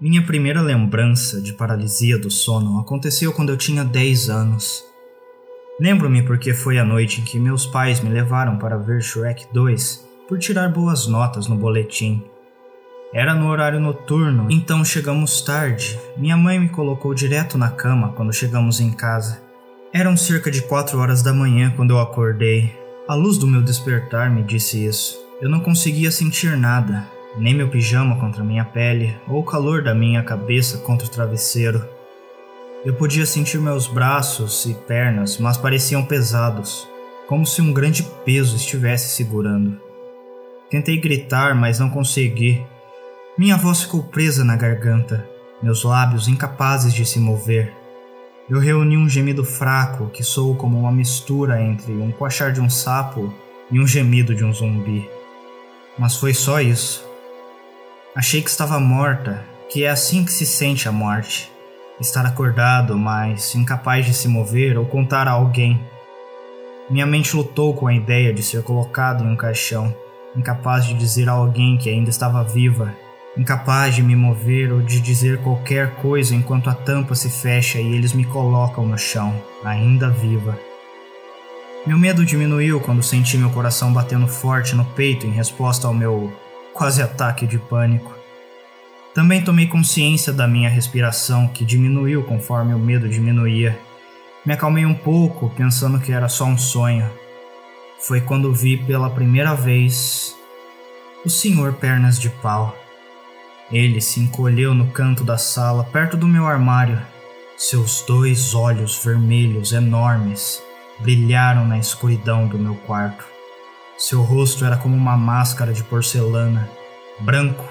Minha primeira lembrança de paralisia do sono aconteceu quando eu tinha 10 anos. Lembro-me porque foi a noite em que meus pais me levaram para ver Shrek 2 por tirar boas notas no boletim. Era no horário noturno, então chegamos tarde. Minha mãe me colocou direto na cama quando chegamos em casa. Eram cerca de 4 horas da manhã quando eu acordei. A luz do meu despertar me disse isso. Eu não conseguia sentir nada, nem meu pijama contra minha pele ou o calor da minha cabeça contra o travesseiro. Eu podia sentir meus braços e pernas, mas pareciam pesados, como se um grande peso estivesse segurando. Tentei gritar, mas não consegui. Minha voz ficou presa na garganta, meus lábios incapazes de se mover. Eu reuni um gemido fraco que soou como uma mistura entre um coachar de um sapo e um gemido de um zumbi. Mas foi só isso. Achei que estava morta, que é assim que se sente a morte. Estar acordado, mas incapaz de se mover ou contar a alguém. Minha mente lutou com a ideia de ser colocado em um caixão, incapaz de dizer a alguém que ainda estava viva, incapaz de me mover ou de dizer qualquer coisa enquanto a tampa se fecha e eles me colocam no chão, ainda viva. Meu medo diminuiu quando senti meu coração batendo forte no peito em resposta ao meu quase ataque de pânico. Também tomei consciência da minha respiração, que diminuiu conforme o medo diminuía. Me acalmei um pouco, pensando que era só um sonho. Foi quando vi pela primeira vez o senhor Pernas de Pau. Ele se encolheu no canto da sala, perto do meu armário. Seus dois olhos vermelhos enormes brilharam na escuridão do meu quarto. Seu rosto era como uma máscara de porcelana, branco,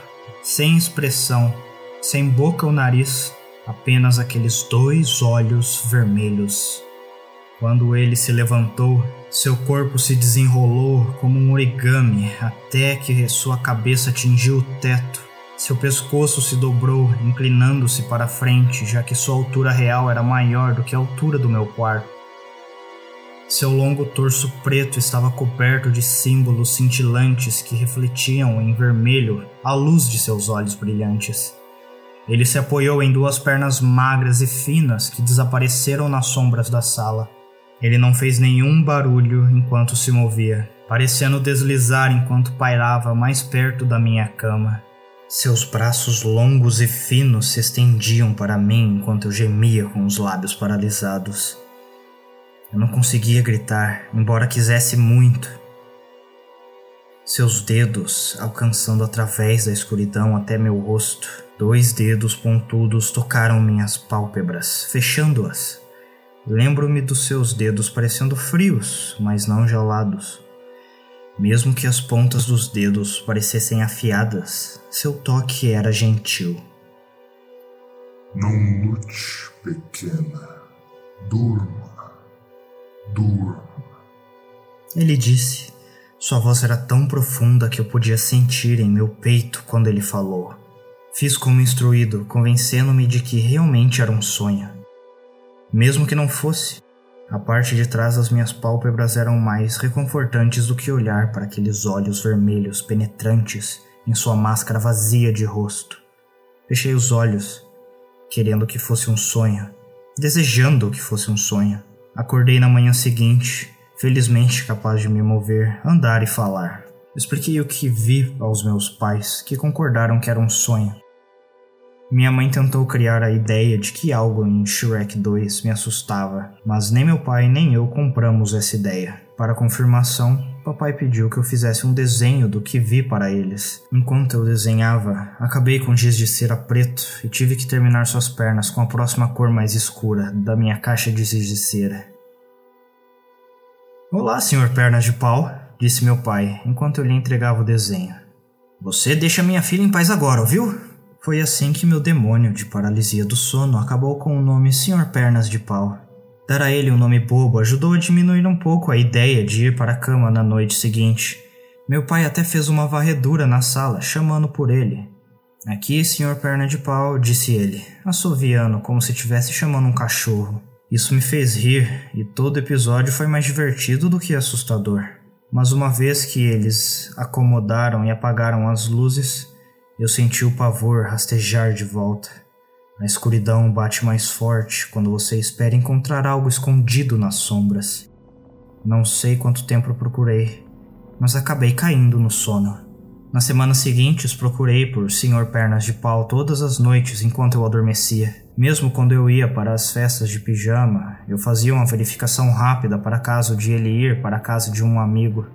sem expressão, sem boca ou nariz, apenas aqueles dois olhos vermelhos. Quando ele se levantou, seu corpo se desenrolou como um origami até que sua cabeça atingiu o teto. Seu pescoço se dobrou, inclinando-se para frente, já que sua altura real era maior do que a altura do meu quarto. Seu longo torso preto estava coberto de símbolos cintilantes que refletiam em vermelho a luz de seus olhos brilhantes. Ele se apoiou em duas pernas magras e finas que desapareceram nas sombras da sala. Ele não fez nenhum barulho enquanto se movia, parecendo deslizar enquanto pairava mais perto da minha cama. Seus braços longos e finos se estendiam para mim enquanto eu gemia com os lábios paralisados. Eu não conseguia gritar, embora quisesse muito. Seus dedos, alcançando através da escuridão até meu rosto, dois dedos pontudos tocaram minhas pálpebras, fechando-as. Lembro-me dos seus dedos parecendo frios, mas não gelados. Mesmo que as pontas dos dedos parecessem afiadas, seu toque era gentil. Não lute, pequena. Durma. Durma. Ele disse. Sua voz era tão profunda que eu podia sentir em meu peito quando ele falou. Fiz como instruído, convencendo-me de que realmente era um sonho. Mesmo que não fosse, a parte de trás das minhas pálpebras eram mais reconfortantes do que olhar para aqueles olhos vermelhos penetrantes em sua máscara vazia de rosto. Fechei os olhos, querendo que fosse um sonho, desejando que fosse um sonho. Acordei na manhã seguinte, felizmente capaz de me mover, andar e falar. Expliquei o que vi aos meus pais, que concordaram que era um sonho. Minha mãe tentou criar a ideia de que algo em Shrek 2 me assustava, mas nem meu pai nem eu compramos essa ideia. Para confirmação, papai pediu que eu fizesse um desenho do que vi para eles. Enquanto eu desenhava, acabei com giz de cera preto e tive que terminar suas pernas com a próxima cor mais escura da minha caixa de giz de cera. Olá, senhor Pernas de Pau, disse meu pai enquanto eu lhe entregava o desenho. Você deixa minha filha em paz agora, ouviu? Foi assim que meu demônio de paralisia do sono acabou com o nome Senhor Pernas de Pau. Dar a ele um nome bobo ajudou a diminuir um pouco a ideia de ir para a cama na noite seguinte. Meu pai até fez uma varredura na sala, chamando por ele. Aqui, senhor perna de pau, disse ele, assoviando como se estivesse chamando um cachorro. Isso me fez rir, e todo episódio foi mais divertido do que assustador. Mas uma vez que eles acomodaram e apagaram as luzes, Eu senti o pavor rastejar de volta. A escuridão bate mais forte quando você espera encontrar algo escondido nas sombras. Não sei quanto tempo procurei, mas acabei caindo no sono. Nas semanas seguintes, procurei por Sr. Pernas de Pau todas as noites enquanto eu adormecia. Mesmo quando eu ia para as festas de pijama, eu fazia uma verificação rápida para caso de ele ir para a casa de um amigo.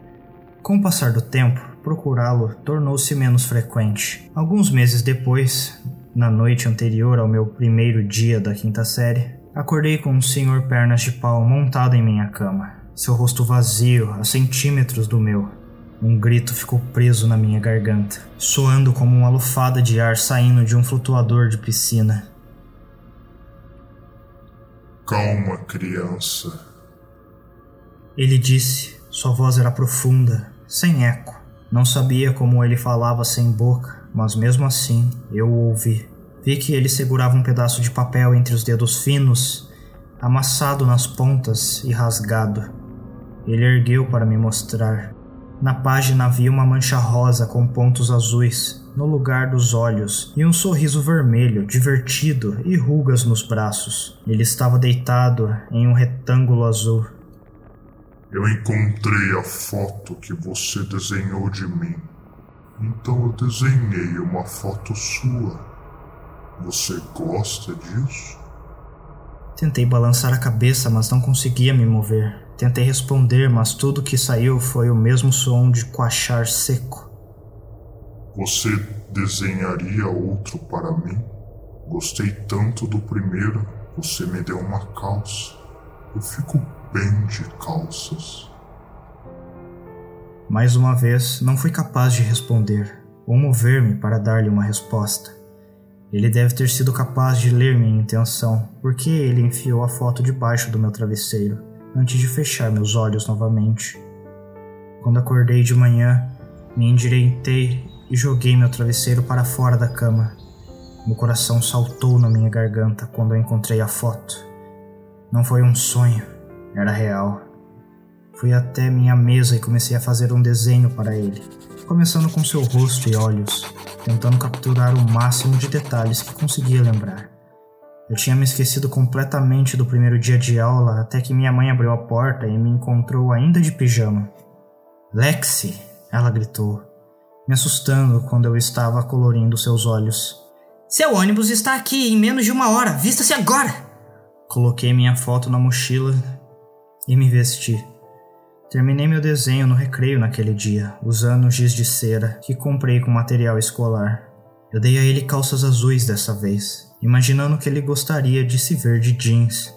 Com o passar do tempo, procurá-lo tornou-se menos frequente. Alguns meses depois, na noite anterior ao meu primeiro dia da quinta série, acordei com o Sr. Pernas de Pau montado em minha cama, seu rosto vazio a centímetros do meu. Um grito ficou preso na minha garganta, soando como uma lufada de ar saindo de um flutuador de piscina. Calma, criança. Ele disse. Sua voz era profunda, sem eco. Não sabia como ele falava sem boca, mas mesmo assim eu o ouvi. Vi que ele segurava um pedaço de papel entre os dedos finos, amassado nas pontas e rasgado. Ele ergueu para me mostrar. Na página havia uma mancha rosa com pontos azuis no lugar dos olhos e um sorriso vermelho, divertido e rugas nos braços. Ele estava deitado em um retângulo azul. Eu encontrei a foto que você desenhou de mim. Então eu desenhei uma foto sua. Você gosta disso? Tentei balançar a cabeça, mas não conseguia me mover. Tentei responder, mas tudo que saiu foi o mesmo som de coachar seco. Você desenharia outro para mim? Gostei tanto do primeiro, você me deu uma calça. Eu fico bem de calças. Mais uma vez, não fui capaz de responder ou mover-me para dar-lhe uma resposta. Ele deve ter sido capaz de ler minha intenção, porque ele enfiou a foto debaixo do meu travesseiro antes de fechar meus olhos novamente. Quando acordei de manhã, me endireitei e joguei meu travesseiro para fora da cama. Meu coração saltou na minha garganta quando eu encontrei a foto. Não foi um sonho, era real. Fui até minha mesa e comecei a fazer um desenho para ele, começando com seu rosto e olhos, tentando capturar o máximo de detalhes que conseguia lembrar. Eu tinha me esquecido completamente do primeiro dia de aula até que minha mãe abriu a porta e me encontrou ainda de pijama. Lexi! Ela gritou, me assustando quando eu estava colorindo seus olhos. Seu ônibus está aqui em menos de uma hora, vista-se agora! Coloquei minha foto na mochila e me vesti. Terminei meu desenho no recreio naquele dia, usando giz de cera que comprei com material escolar. Eu dei a ele calças azuis dessa vez, imaginando que ele gostaria de se ver de jeans.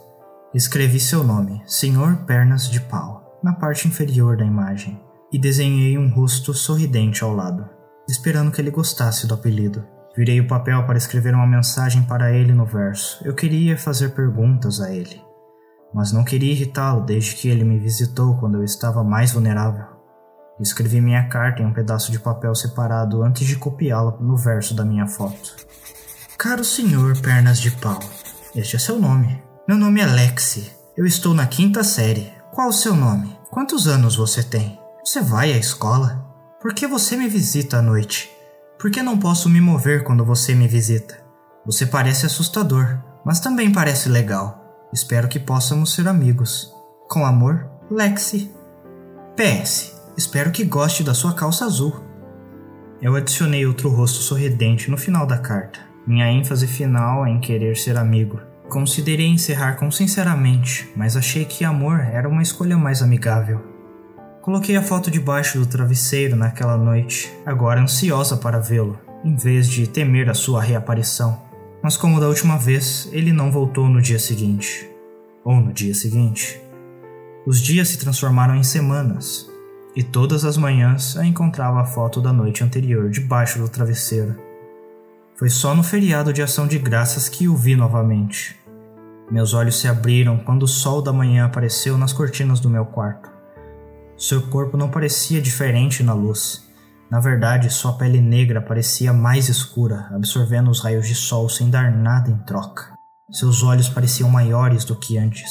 Escrevi seu nome, Senhor Pernas de Pau, na parte inferior da imagem, e desenhei um rosto sorridente ao lado, esperando que ele gostasse do apelido. Virei o papel para escrever uma mensagem para ele no verso. Eu queria fazer perguntas a ele, mas não queria irritá-lo desde que ele me visitou quando eu estava mais vulnerável. Escrevi minha carta em um pedaço de papel separado antes de copiá-la no verso da minha foto. Caro senhor Pernas de Pau, este é seu nome. Meu nome é Lexi. Eu estou na quinta série. Qual o seu nome? Quantos anos você tem? Você vai à escola? Por que você me visita à noite? Por que não posso me mover quando você me visita? Você parece assustador, mas também parece legal. Espero que possamos ser amigos. Com amor, Lexi. PS. Espero que goste da sua calça azul. Eu adicionei outro rosto sorridente no final da carta minha ênfase final em querer ser amigo. Considerei encerrar com sinceramente, mas achei que amor era uma escolha mais amigável. Coloquei a foto debaixo do travesseiro naquela noite, agora ansiosa para vê-lo, em vez de temer a sua reaparição. Mas como da última vez, ele não voltou no dia seguinte. Ou no dia seguinte. Os dias se transformaram em semanas, e todas as manhãs eu encontrava a foto da noite anterior debaixo do travesseiro. Foi só no feriado de ação de graças que o vi novamente. Meus olhos se abriram quando o sol da manhã apareceu nas cortinas do meu quarto. Seu corpo não parecia diferente na luz. Na verdade, sua pele negra parecia mais escura, absorvendo os raios de sol sem dar nada em troca. Seus olhos pareciam maiores do que antes.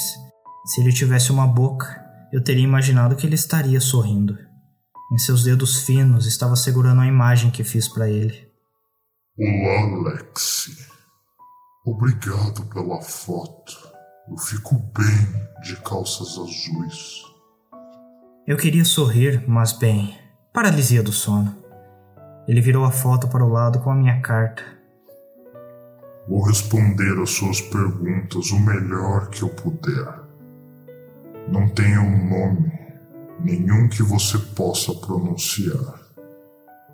Se ele tivesse uma boca, eu teria imaginado que ele estaria sorrindo. Em seus dedos finos estava segurando a imagem que fiz para ele. Olá, Lexi. Obrigado pela foto. Eu fico bem de calças azuis. Eu queria sorrir, mas bem, paralisia do sono. Ele virou a foto para o lado com a minha carta. Vou responder às suas perguntas o melhor que eu puder. Não tenho um nome, nenhum que você possa pronunciar,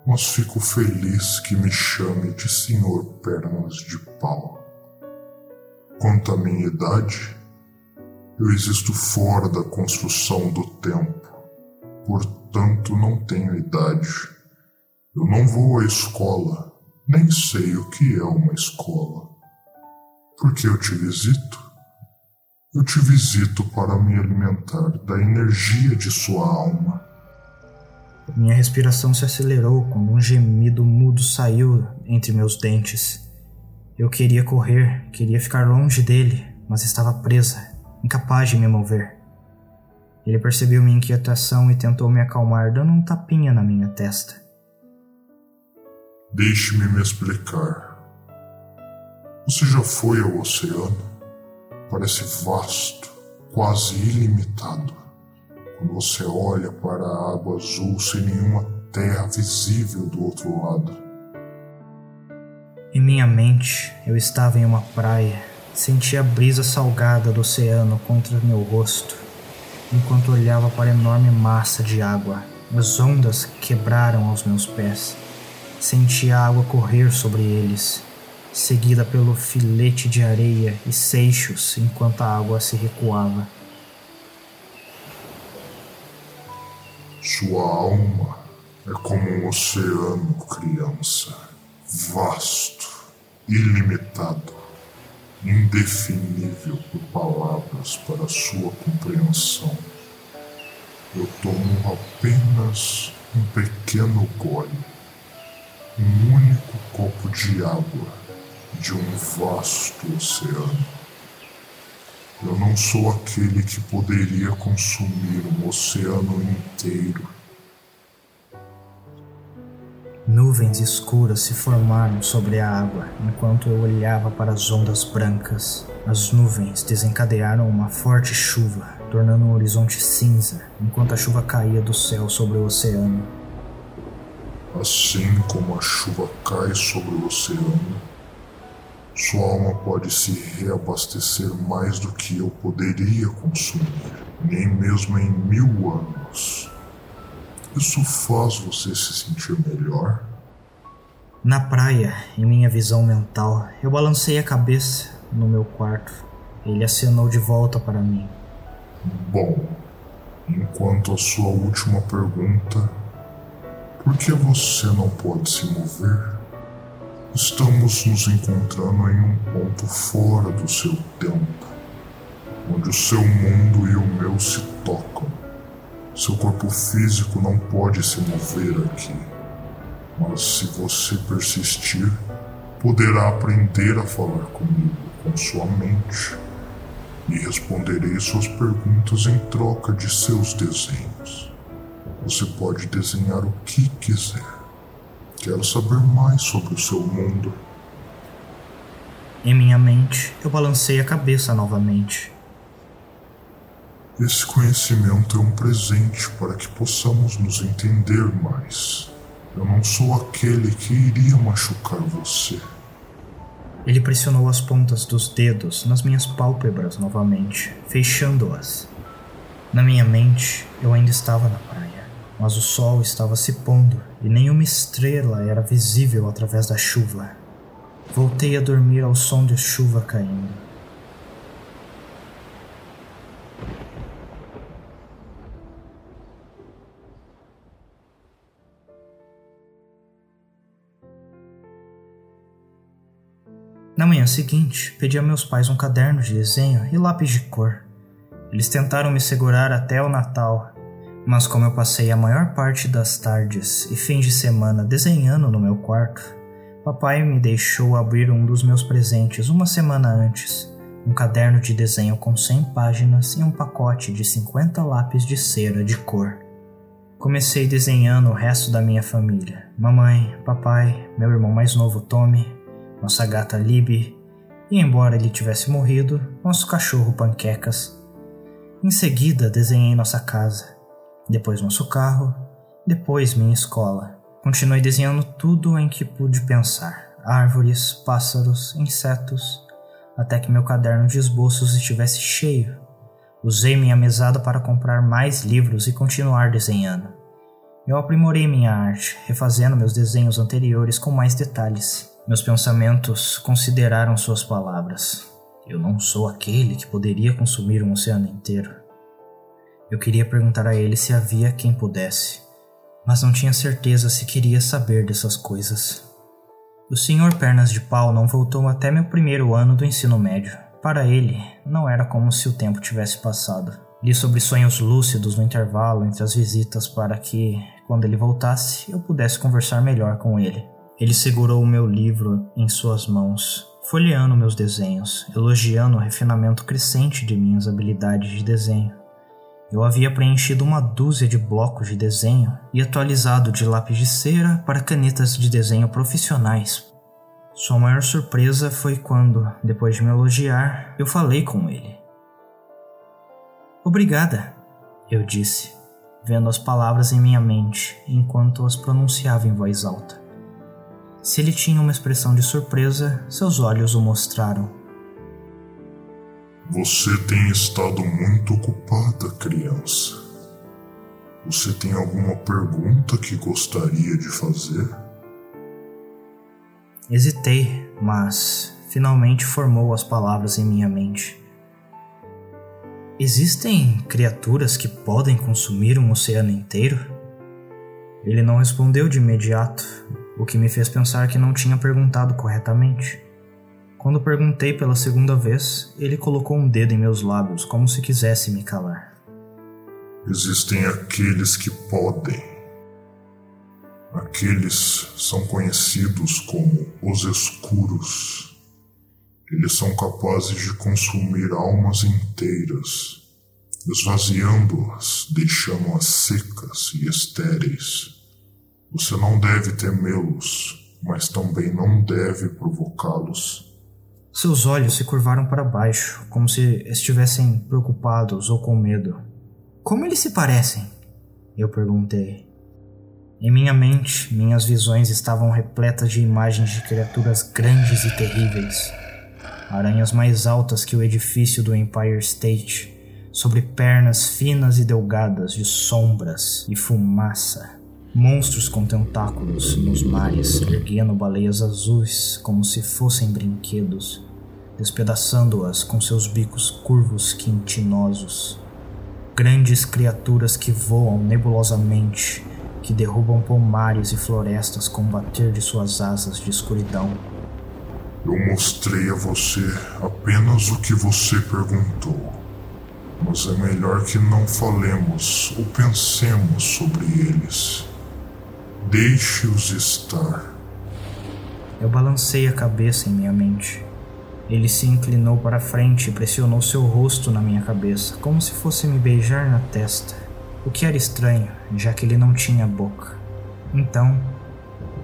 mas fico feliz que me chame de Senhor Pernas de Pau. Quanto à minha idade, eu existo fora da construção do tempo, portanto não tenho idade. Eu não vou à escola, nem sei o que é uma escola. Por que eu te visito? Eu te visito para me alimentar da energia de sua alma. Minha respiração se acelerou quando um gemido mudo saiu entre meus dentes. Eu queria correr, queria ficar longe dele, mas estava presa, incapaz de me mover. Ele percebeu minha inquietação e tentou me acalmar, dando um tapinha na minha testa. Deixe-me me explicar. Você já foi ao oceano? Parece vasto, quase ilimitado. Quando você olha para a água azul sem nenhuma terra visível do outro lado. Em minha mente, eu estava em uma praia, sentia a brisa salgada do oceano contra meu rosto, enquanto olhava para a enorme massa de água. As ondas quebraram aos meus pés. Senti a água correr sobre eles, seguida pelo filete de areia e seixos enquanto a água se recuava. Sua alma é como um oceano, criança, vasto, ilimitado, indefinível por palavras para sua compreensão. Eu tomo apenas um pequeno gole um único copo de água de um vasto oceano. Eu não sou aquele que poderia consumir um oceano inteiro. Nuvens escuras se formaram sobre a água enquanto eu olhava para as ondas brancas. As nuvens desencadearam uma forte chuva, tornando o horizonte cinza enquanto a chuva caía do céu sobre o oceano. Assim como a chuva cai sobre o oceano, sua alma pode se reabastecer mais do que eu poderia consumir, nem mesmo em mil anos. Isso faz você se sentir melhor? Na praia, em minha visão mental, eu balancei a cabeça no meu quarto. Ele acenou de volta para mim. Bom, enquanto a sua última pergunta por que você não pode se mover? Estamos nos encontrando em um ponto fora do seu tempo, onde o seu mundo e o meu se tocam. Seu corpo físico não pode se mover aqui, mas se você persistir, poderá aprender a falar comigo com sua mente e responderei suas perguntas em troca de seus desenhos. Você pode desenhar o que quiser. Quero saber mais sobre o seu mundo. Em minha mente, eu balancei a cabeça novamente. Esse conhecimento é um presente para que possamos nos entender mais. Eu não sou aquele que iria machucar você. Ele pressionou as pontas dos dedos nas minhas pálpebras novamente, fechando-as. Na minha mente, eu ainda estava na praia mas o sol estava se pondo e nenhuma estrela era visível através da chuva. Voltei a dormir ao som de chuva caindo. Na manhã seguinte, pedi a meus pais um caderno de desenho e lápis de cor. Eles tentaram me segurar até o Natal, mas como eu passei a maior parte das tardes e fins de semana desenhando no meu quarto, papai me deixou abrir um dos meus presentes uma semana antes, um caderno de desenho com 100 páginas e um pacote de 50 lápis de cera de cor. Comecei desenhando o resto da minha família: mamãe, papai, meu irmão mais novo Tommy, nossa gata Libby e, embora ele tivesse morrido, nosso cachorro Panquecas. Em seguida, desenhei nossa casa, depois nosso carro, depois minha escola. Continuei desenhando tudo em que pude pensar: árvores, pássaros, insetos, até que meu caderno de esboços estivesse cheio. Usei minha mesada para comprar mais livros e continuar desenhando. Eu aprimorei minha arte, refazendo meus desenhos anteriores com mais detalhes. Meus pensamentos consideraram suas palavras. Eu não sou aquele que poderia consumir um oceano inteiro. Eu queria perguntar a ele se havia quem pudesse, mas não tinha certeza se queria saber dessas coisas. O senhor Pernas de Pau não voltou até meu primeiro ano do ensino médio. Para ele, não era como se o tempo tivesse passado. Li sobre sonhos lúcidos no intervalo entre as visitas para que, quando ele voltasse, eu pudesse conversar melhor com ele. Ele segurou o meu livro em suas mãos, folheando meus desenhos, elogiando o refinamento crescente de minhas habilidades de desenho. Eu havia preenchido uma dúzia de blocos de desenho e atualizado de lápis de cera para canetas de desenho profissionais. Sua maior surpresa foi quando, depois de me elogiar, eu falei com ele. Obrigada, eu disse, vendo as palavras em minha mente enquanto as pronunciava em voz alta. Se ele tinha uma expressão de surpresa, seus olhos o mostraram. Você tem estado muito ocupada, criança. Você tem alguma pergunta que gostaria de fazer? Hesitei, mas finalmente formou as palavras em minha mente. Existem criaturas que podem consumir um oceano inteiro? Ele não respondeu de imediato, o que me fez pensar que não tinha perguntado corretamente. Quando perguntei pela segunda vez, ele colocou um dedo em meus lábios, como se quisesse me calar. Existem aqueles que podem. Aqueles são conhecidos como os escuros. Eles são capazes de consumir almas inteiras, esvaziando-as, deixando-as secas e estéreis. Você não deve temê-los, mas também não deve provocá-los. Seus olhos se curvaram para baixo, como se estivessem preocupados ou com medo. Como eles se parecem? Eu perguntei. Em minha mente, minhas visões estavam repletas de imagens de criaturas grandes e terríveis. Aranhas mais altas que o edifício do Empire State, sobre pernas finas e delgadas de sombras e fumaça. Monstros com tentáculos nos mares, erguendo baleias azuis como se fossem brinquedos, despedaçando-as com seus bicos curvos quintinosos. Grandes criaturas que voam nebulosamente, que derrubam pomares e florestas com o bater de suas asas de escuridão. Eu mostrei a você apenas o que você perguntou. Mas é melhor que não falemos ou pensemos sobre eles. Deixe-os estar. Eu balancei a cabeça em minha mente. Ele se inclinou para frente e pressionou seu rosto na minha cabeça, como se fosse me beijar na testa, o que era estranho, já que ele não tinha boca. Então,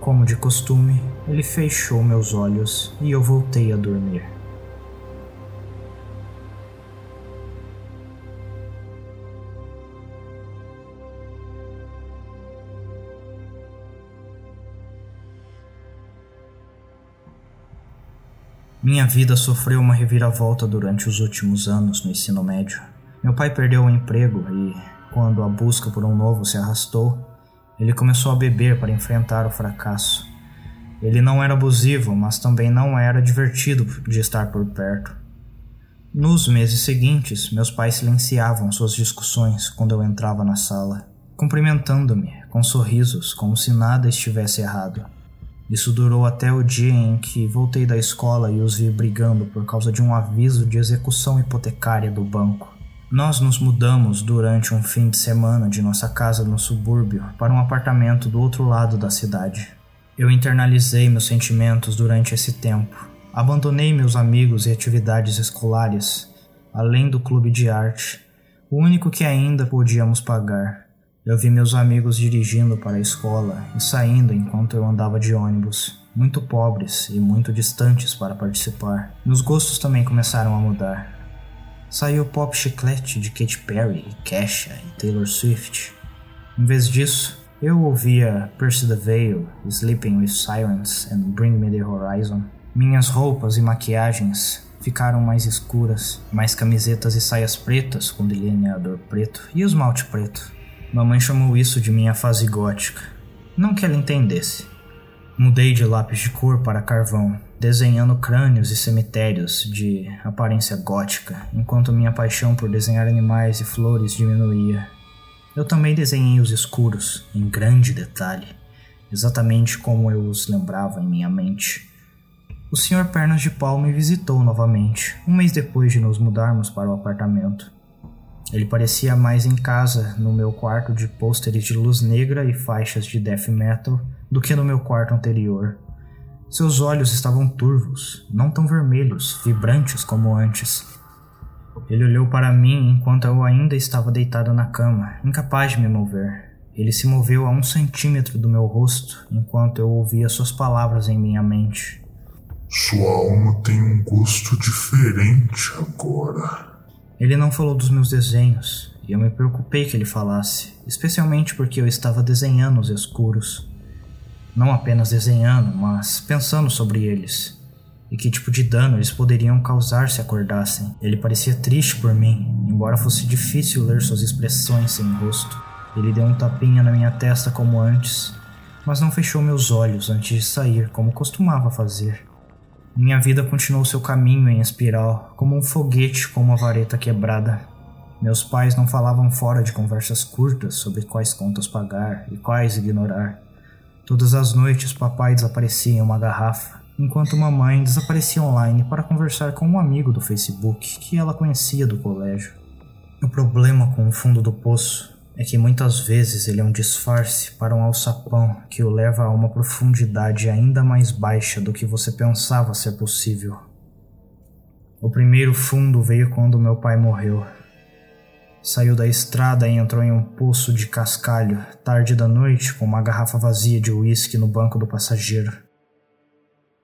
como de costume, ele fechou meus olhos e eu voltei a dormir. Minha vida sofreu uma reviravolta durante os últimos anos no ensino médio. Meu pai perdeu o emprego e, quando a busca por um novo se arrastou, ele começou a beber para enfrentar o fracasso. Ele não era abusivo, mas também não era divertido de estar por perto. Nos meses seguintes, meus pais silenciavam suas discussões quando eu entrava na sala, cumprimentando-me com sorrisos como se nada estivesse errado. Isso durou até o dia em que voltei da escola e os vi brigando por causa de um aviso de execução hipotecária do banco. Nós nos mudamos durante um fim de semana de nossa casa no subúrbio para um apartamento do outro lado da cidade. Eu internalizei meus sentimentos durante esse tempo. Abandonei meus amigos e atividades escolares, além do clube de arte, o único que ainda podíamos pagar. Eu vi meus amigos dirigindo para a escola e saindo enquanto eu andava de ônibus, muito pobres e muito distantes para participar. Meus gostos também começaram a mudar. Saiu pop chiclete de Katy Perry, Kesha e Taylor Swift. Em vez disso, eu ouvia Percy the Veil, Sleeping with Sirens and Bring Me the Horizon. Minhas roupas e maquiagens ficaram mais escuras, mais camisetas e saias pretas com delineador preto e esmalte preto. Mamãe chamou isso de minha fase gótica. Não que ela entendesse. Mudei de lápis de cor para carvão, desenhando crânios e cemitérios de aparência gótica, enquanto minha paixão por desenhar animais e flores diminuía. Eu também desenhei os escuros, em grande detalhe, exatamente como eu os lembrava em minha mente. O Sr. Pernas de Pau me visitou novamente, um mês depois de nos mudarmos para o apartamento. Ele parecia mais em casa no meu quarto de pôsteres de luz negra e faixas de death metal do que no meu quarto anterior. Seus olhos estavam turvos, não tão vermelhos, vibrantes como antes. Ele olhou para mim enquanto eu ainda estava deitado na cama, incapaz de me mover. Ele se moveu a um centímetro do meu rosto enquanto eu ouvia suas palavras em minha mente. Sua alma tem um gosto diferente agora. Ele não falou dos meus desenhos, e eu me preocupei que ele falasse, especialmente porque eu estava desenhando os escuros. Não apenas desenhando, mas pensando sobre eles. E que tipo de dano eles poderiam causar se acordassem. Ele parecia triste por mim, embora fosse difícil ler suas expressões sem rosto. Ele deu um tapinha na minha testa como antes, mas não fechou meus olhos antes de sair, como costumava fazer. Minha vida continuou seu caminho em espiral, como um foguete com uma vareta quebrada. Meus pais não falavam fora de conversas curtas sobre quais contas pagar e quais ignorar. Todas as noites, papai desaparecia em uma garrafa, enquanto mamãe desaparecia online para conversar com um amigo do Facebook que ela conhecia do colégio. O problema com o fundo do poço é que muitas vezes ele é um disfarce para um alçapão que o leva a uma profundidade ainda mais baixa do que você pensava ser possível. O primeiro fundo veio quando meu pai morreu. Saiu da estrada e entrou em um poço de cascalho, tarde da noite, com uma garrafa vazia de uísque no banco do passageiro.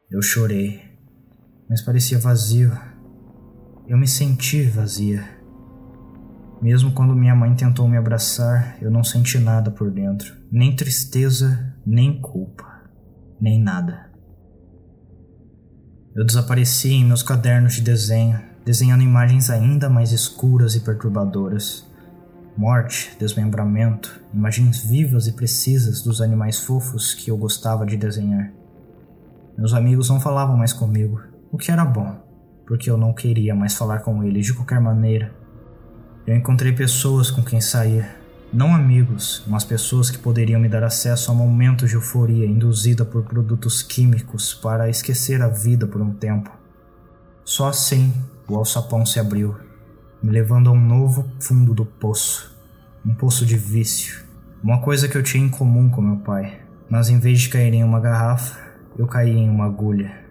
Eu chorei, mas parecia vazio. Eu me senti vazia. Mesmo quando minha mãe tentou me abraçar, eu não senti nada por dentro, nem tristeza, nem culpa, nem nada. Eu desapareci em meus cadernos de desenho, desenhando imagens ainda mais escuras e perturbadoras. Morte, desmembramento, imagens vivas e precisas dos animais fofos que eu gostava de desenhar. Meus amigos não falavam mais comigo, o que era bom, porque eu não queria mais falar com eles de qualquer maneira eu encontrei pessoas com quem sair, não amigos, mas pessoas que poderiam me dar acesso a momentos de euforia induzida por produtos químicos para esquecer a vida por um tempo. Só assim o alçapão se abriu, me levando a um novo fundo do poço, um poço de vício, uma coisa que eu tinha em comum com meu pai, mas em vez de cair em uma garrafa, eu caí em uma agulha.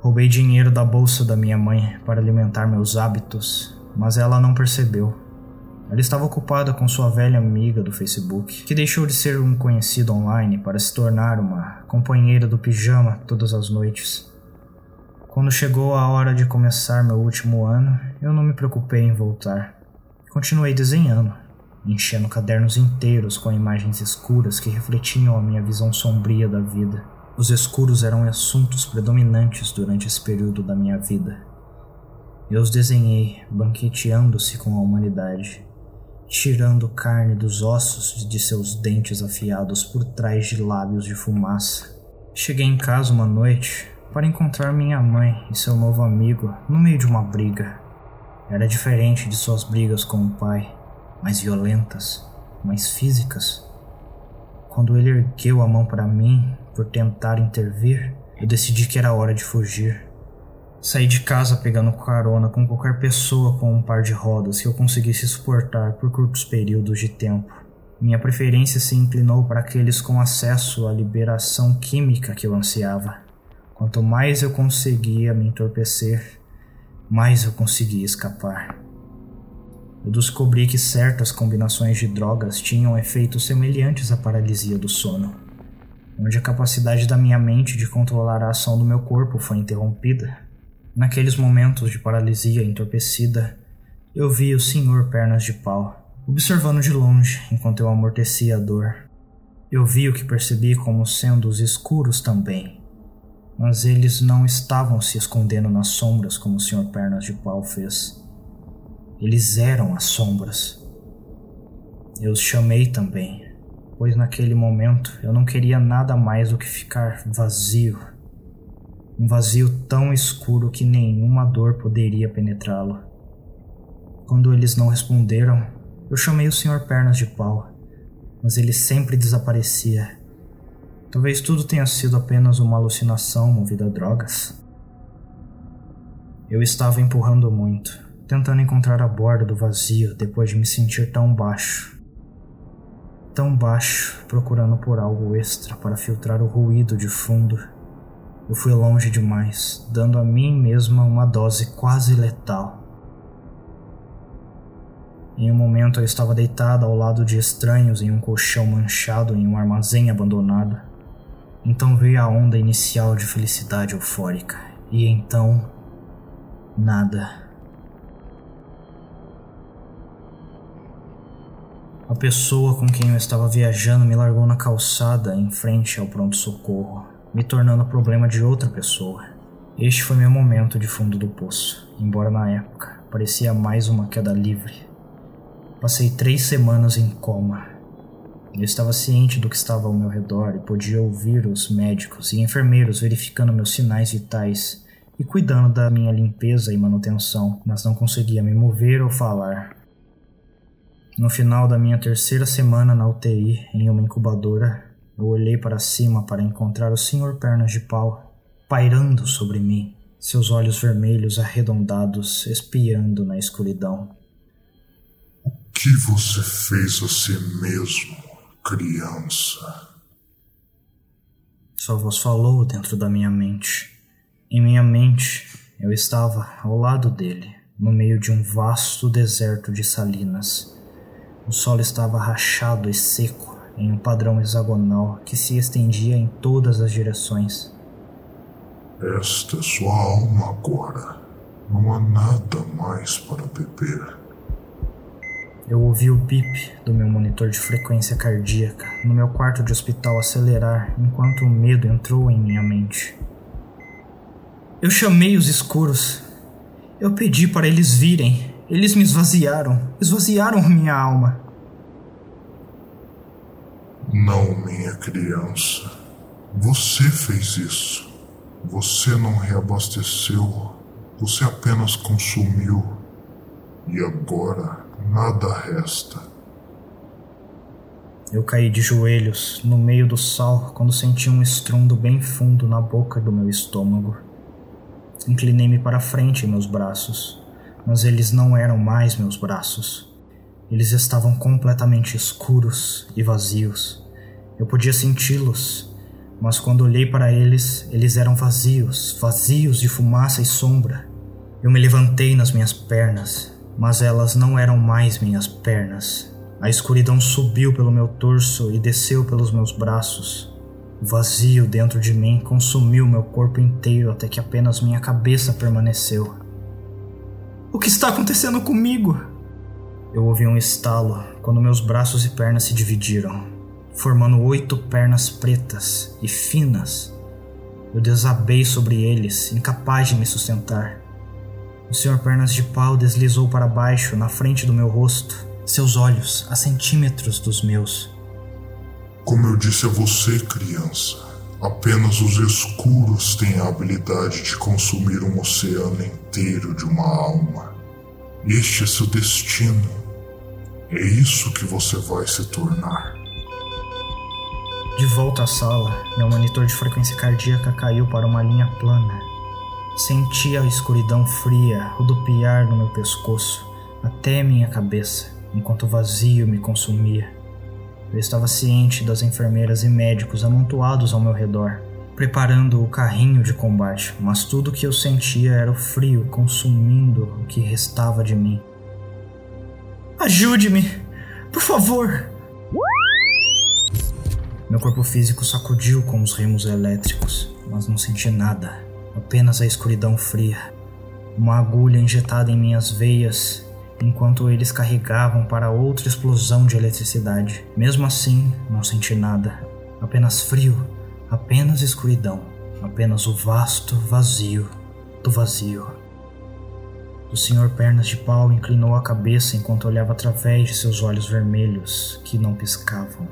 Roubei dinheiro da bolsa da minha mãe para alimentar meus hábitos mas ela não percebeu. Ela estava ocupada com sua velha amiga do Facebook, que deixou de ser um conhecido online para se tornar uma companheira do pijama todas as noites. Quando chegou a hora de começar meu último ano, eu não me preocupei em voltar. Continuei desenhando, enchendo cadernos inteiros com imagens escuras que refletiam a minha visão sombria da vida. Os escuros eram assuntos predominantes durante esse período da minha vida. Eu os desenhei banqueteando-se com a humanidade, tirando carne dos ossos de seus dentes afiados por trás de lábios de fumaça. Cheguei em casa uma noite para encontrar minha mãe e seu novo amigo no meio de uma briga. Era diferente de suas brigas com o pai, mais violentas, mais físicas. Quando ele ergueu a mão para mim por tentar intervir, eu decidi que era hora de fugir. Saí de casa pegando carona com qualquer pessoa com um par de rodas que eu conseguisse suportar por curtos períodos de tempo. Minha preferência se inclinou para aqueles com acesso à liberação química que eu ansiava. Quanto mais eu conseguia me entorpecer, mais eu conseguia escapar. eu descobri que certas combinações de drogas tinham efeitos semelhantes à paralisia do sono, onde a capacidade da minha mente de controlar a ação do meu corpo foi interrompida. Naqueles momentos de paralisia entorpecida, eu vi o senhor Pernas de Pau, observando de longe enquanto eu amortecia a dor. Eu vi o que percebi como sendo os escuros também, mas eles não estavam se escondendo nas sombras como o senhor Pernas de Pau fez. Eles eram as sombras. Eu os chamei também, pois naquele momento eu não queria nada mais do que ficar vazio. Um vazio tão escuro que nenhuma dor poderia penetrá-lo. Quando eles não responderam, eu chamei o Senhor Pernas de Pau, mas ele sempre desaparecia. Talvez tudo tenha sido apenas uma alucinação movida a drogas. Eu estava empurrando muito, tentando encontrar a borda do vazio depois de me sentir tão baixo. Tão baixo, procurando por algo extra para filtrar o ruído de fundo. Eu fui longe demais, dando a mim mesma uma dose quase letal. Em um momento eu estava deitada ao lado de estranhos em um colchão manchado em um armazém abandonado. Então veio a onda inicial de felicidade eufórica. E então. nada. A pessoa com quem eu estava viajando me largou na calçada em frente ao pronto-socorro, me tornando problema de outra pessoa. Este foi meu momento de fundo do poço, embora na época parecia mais uma queda livre. Passei três semanas em coma. Eu estava ciente do que estava ao meu redor e podia ouvir os médicos e enfermeiros verificando meus sinais vitais e cuidando da minha limpeza e manutenção, mas não conseguia me mover ou falar. No final da minha terceira semana na UTI, em uma incubadora, eu olhei para cima para encontrar o Sr. Pernas de Pau pairando sobre mim, seus olhos vermelhos arredondados espiando na escuridão. O que você fez a si mesmo, criança? Sua voz falou dentro da minha mente. Em minha mente, eu estava ao lado dele, no meio de um vasto deserto de salinas o solo estava rachado e seco em um padrão hexagonal que se estendia em todas as direções. Esta é sua alma agora. Não há nada mais para beber. Eu ouvi o bip do meu monitor de frequência cardíaca no meu quarto de hospital acelerar enquanto o medo entrou em minha mente. Eu chamei os escuros. Eu pedi para eles virem. Eles me esvaziaram, esvaziaram minha alma. Não, minha criança. Você fez isso. Você não reabasteceu. Você apenas consumiu. E agora nada resta. Eu caí de joelhos no meio do sal quando senti um estrondo bem fundo na boca do meu estômago. Inclinei-me para frente em meus braços mas eles não eram mais meus braços. Eles estavam completamente escuros e vazios. Eu podia senti-los, mas quando olhei para eles, eles eram vazios, vazios de fumaça e sombra. Eu me levantei nas minhas pernas, mas elas não eram mais minhas pernas. A escuridão subiu pelo meu torso e desceu pelos meus braços. O vazio dentro de mim consumiu meu corpo inteiro até que apenas minha cabeça permaneceu. O que está acontecendo comigo? Eu ouvi um estalo quando meus braços e pernas se dividiram, formando oito pernas pretas e finas. Eu desabei sobre eles, incapaz de me sustentar. O senhor Pernas de Pau deslizou para baixo, na frente do meu rosto, seus olhos a centímetros dos meus. Como eu disse a você, criança, Apenas os escuros têm a habilidade de consumir um oceano inteiro de uma alma. Este é seu destino. É isso que você vai se tornar. De volta à sala, meu monitor de frequência cardíaca caiu para uma linha plana. Senti a escuridão fria rodopiar no meu pescoço até minha cabeça, enquanto o vazio me consumia. Eu estava ciente das enfermeiras e médicos amontoados ao meu redor, preparando o carrinho de combate, mas tudo o que eu sentia era o frio consumindo o que restava de mim. Ajude-me! Por favor! Meu corpo físico sacudiu com os remos elétricos, mas não senti nada, apenas a escuridão fria. Uma agulha injetada em minhas veias enquanto eles carregavam para outra explosão de eletricidade. Mesmo assim, não senti nada, apenas frio, apenas escuridão, apenas o vasto vazio do vazio. O senhor Pernas de Pau inclinou a cabeça enquanto olhava através de seus olhos vermelhos que não piscavam.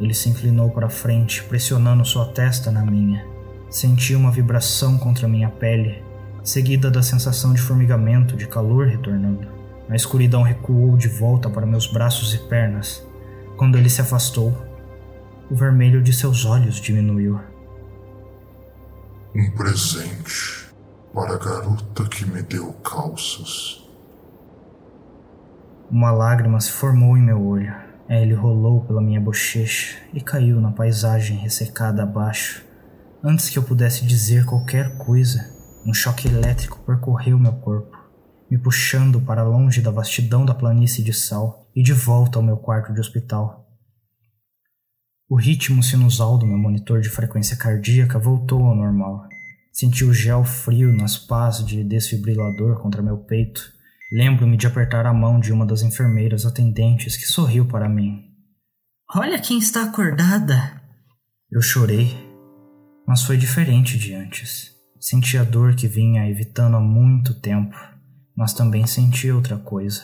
Ele se inclinou para frente, pressionando sua testa na minha. Senti uma vibração contra minha pele, seguida da sensação de formigamento, de calor retornando. A escuridão recuou de volta para meus braços e pernas. Quando ele se afastou, o vermelho de seus olhos diminuiu. Um presente para a garota que me deu calças. Uma lágrima se formou em meu olho. Ele rolou pela minha bochecha e caiu na paisagem ressecada abaixo. Antes que eu pudesse dizer qualquer coisa, um choque elétrico percorreu meu corpo, me puxando para longe da vastidão da planície de sal e de volta ao meu quarto de hospital. O ritmo sinusal do meu monitor de frequência cardíaca voltou ao normal. Senti o gel frio nas pás de desfibrilador contra meu peito Lembro-me de apertar a mão de uma das enfermeiras atendentes que sorriu para mim. Olha quem está acordada! Eu chorei, mas foi diferente de antes. Senti a dor que vinha evitando há muito tempo, mas também senti outra coisa.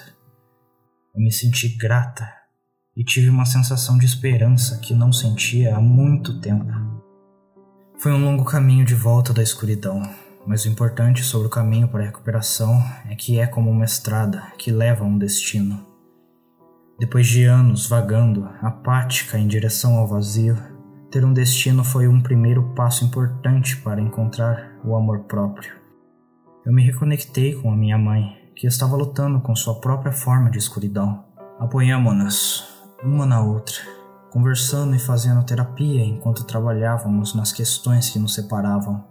Eu me senti grata e tive uma sensação de esperança que não sentia há muito tempo. Foi um longo caminho de volta da escuridão, mas o importante sobre o caminho para a recuperação é que é como uma estrada que leva a um destino. Depois de anos vagando, apática em direção ao vazio, ter um destino foi um primeiro passo importante para encontrar o amor próprio. Eu me reconectei com a minha mãe, que estava lutando com sua própria forma de escuridão. Apoiamos-nos uma na outra, conversando e fazendo terapia enquanto trabalhávamos nas questões que nos separavam.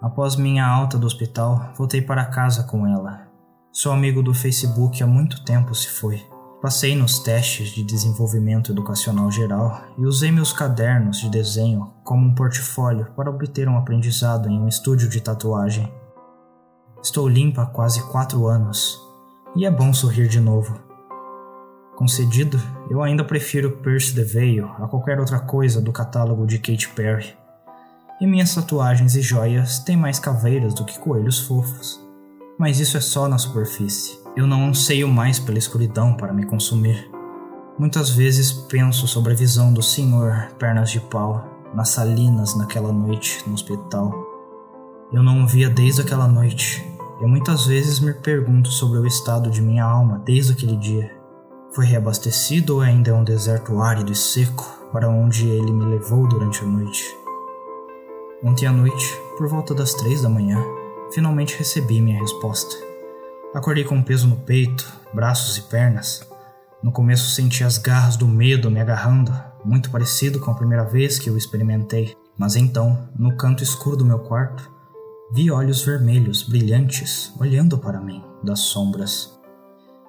Após minha alta do hospital, voltei para casa com ela. Sou amigo do Facebook há muito tempo se foi. Passei nos testes de desenvolvimento educacional geral e usei meus cadernos de desenho como um portfólio para obter um aprendizado em um estúdio de tatuagem. Estou limpa há quase quatro anos e é bom sorrir de novo. Concedido, eu ainda prefiro Percy the Veil a qualquer outra coisa do catálogo de Katy Perry e minhas tatuagens e joias têm mais caveiras do que coelhos fofos. Mas isso é só na superfície. Eu não anseio mais pela escuridão para me consumir. Muitas vezes penso sobre a visão do senhor Pernas de Pau nas salinas naquela noite no hospital. Eu não o via desde aquela noite, e muitas vezes me pergunto sobre o estado de minha alma desde aquele dia. Foi reabastecido ou ainda é um deserto árido e seco para onde ele me levou durante a noite? Ontem à noite, por volta das três da manhã, finalmente recebi minha resposta. Acordei com um peso no peito, braços e pernas. No começo senti as garras do medo me agarrando, muito parecido com a primeira vez que eu experimentei. Mas então, no canto escuro do meu quarto, vi olhos vermelhos, brilhantes, olhando para mim, das sombras.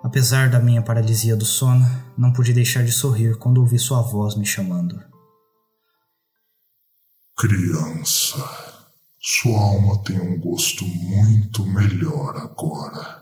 Apesar da minha paralisia do sono, não pude deixar de sorrir quando ouvi sua voz me chamando. Criança, sua alma tem um gosto muito melhor agora.